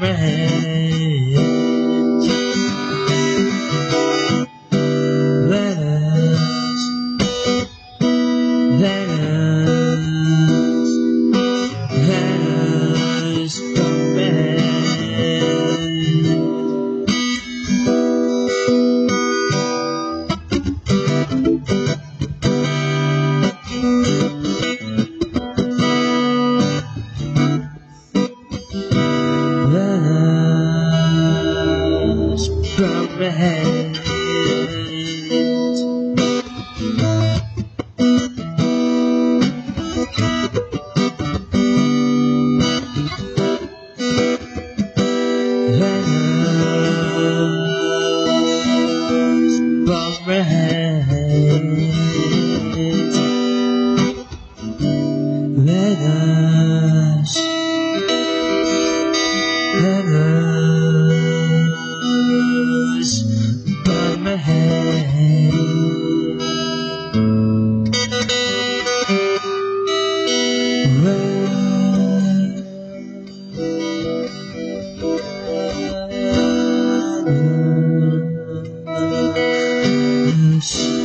में है from my hand. From. 我离。